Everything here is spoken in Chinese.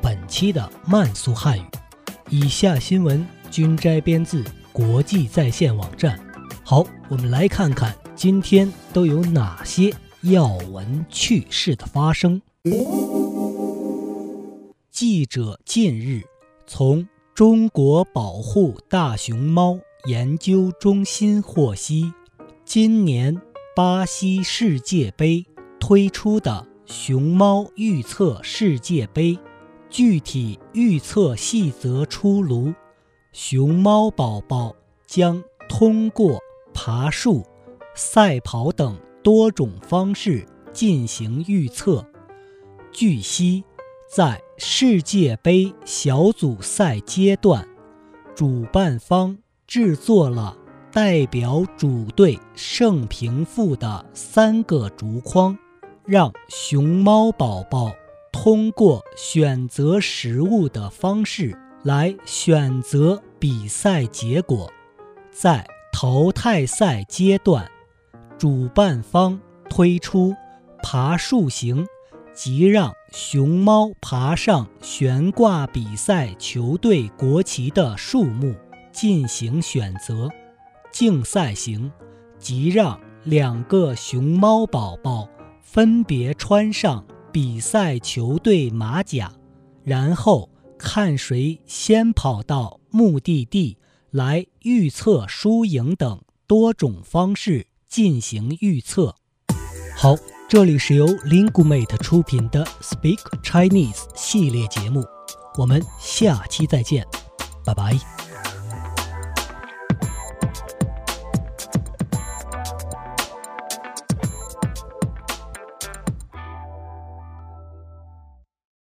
本期的慢速汉语。以下新闻均摘编自国际在线网站。好，我们来看看今天都有哪些要闻趣事的发生。记者近日从中国保护大熊猫研究中心获悉，今年。巴西世界杯推出的熊猫预测世界杯，具体预测细则出炉。熊猫宝宝将通过爬树、赛跑等多种方式进行预测。据悉，在世界杯小组赛阶段，主办方制作了。代表主队胜平负的三个竹筐，让熊猫宝宝通过选择食物的方式来选择比赛结果。在淘汰赛阶段，主办方推出爬树型，即让熊猫爬上悬挂比赛球队国旗的树木进行选择。竞赛型，即让两个熊猫宝宝分别穿上比赛球队马甲，然后看谁先跑到目的地，来预测输赢等多种方式进行预测。好，这里是由 Linguamate 出品的 Speak Chinese 系列节目，我们下期再见，拜拜。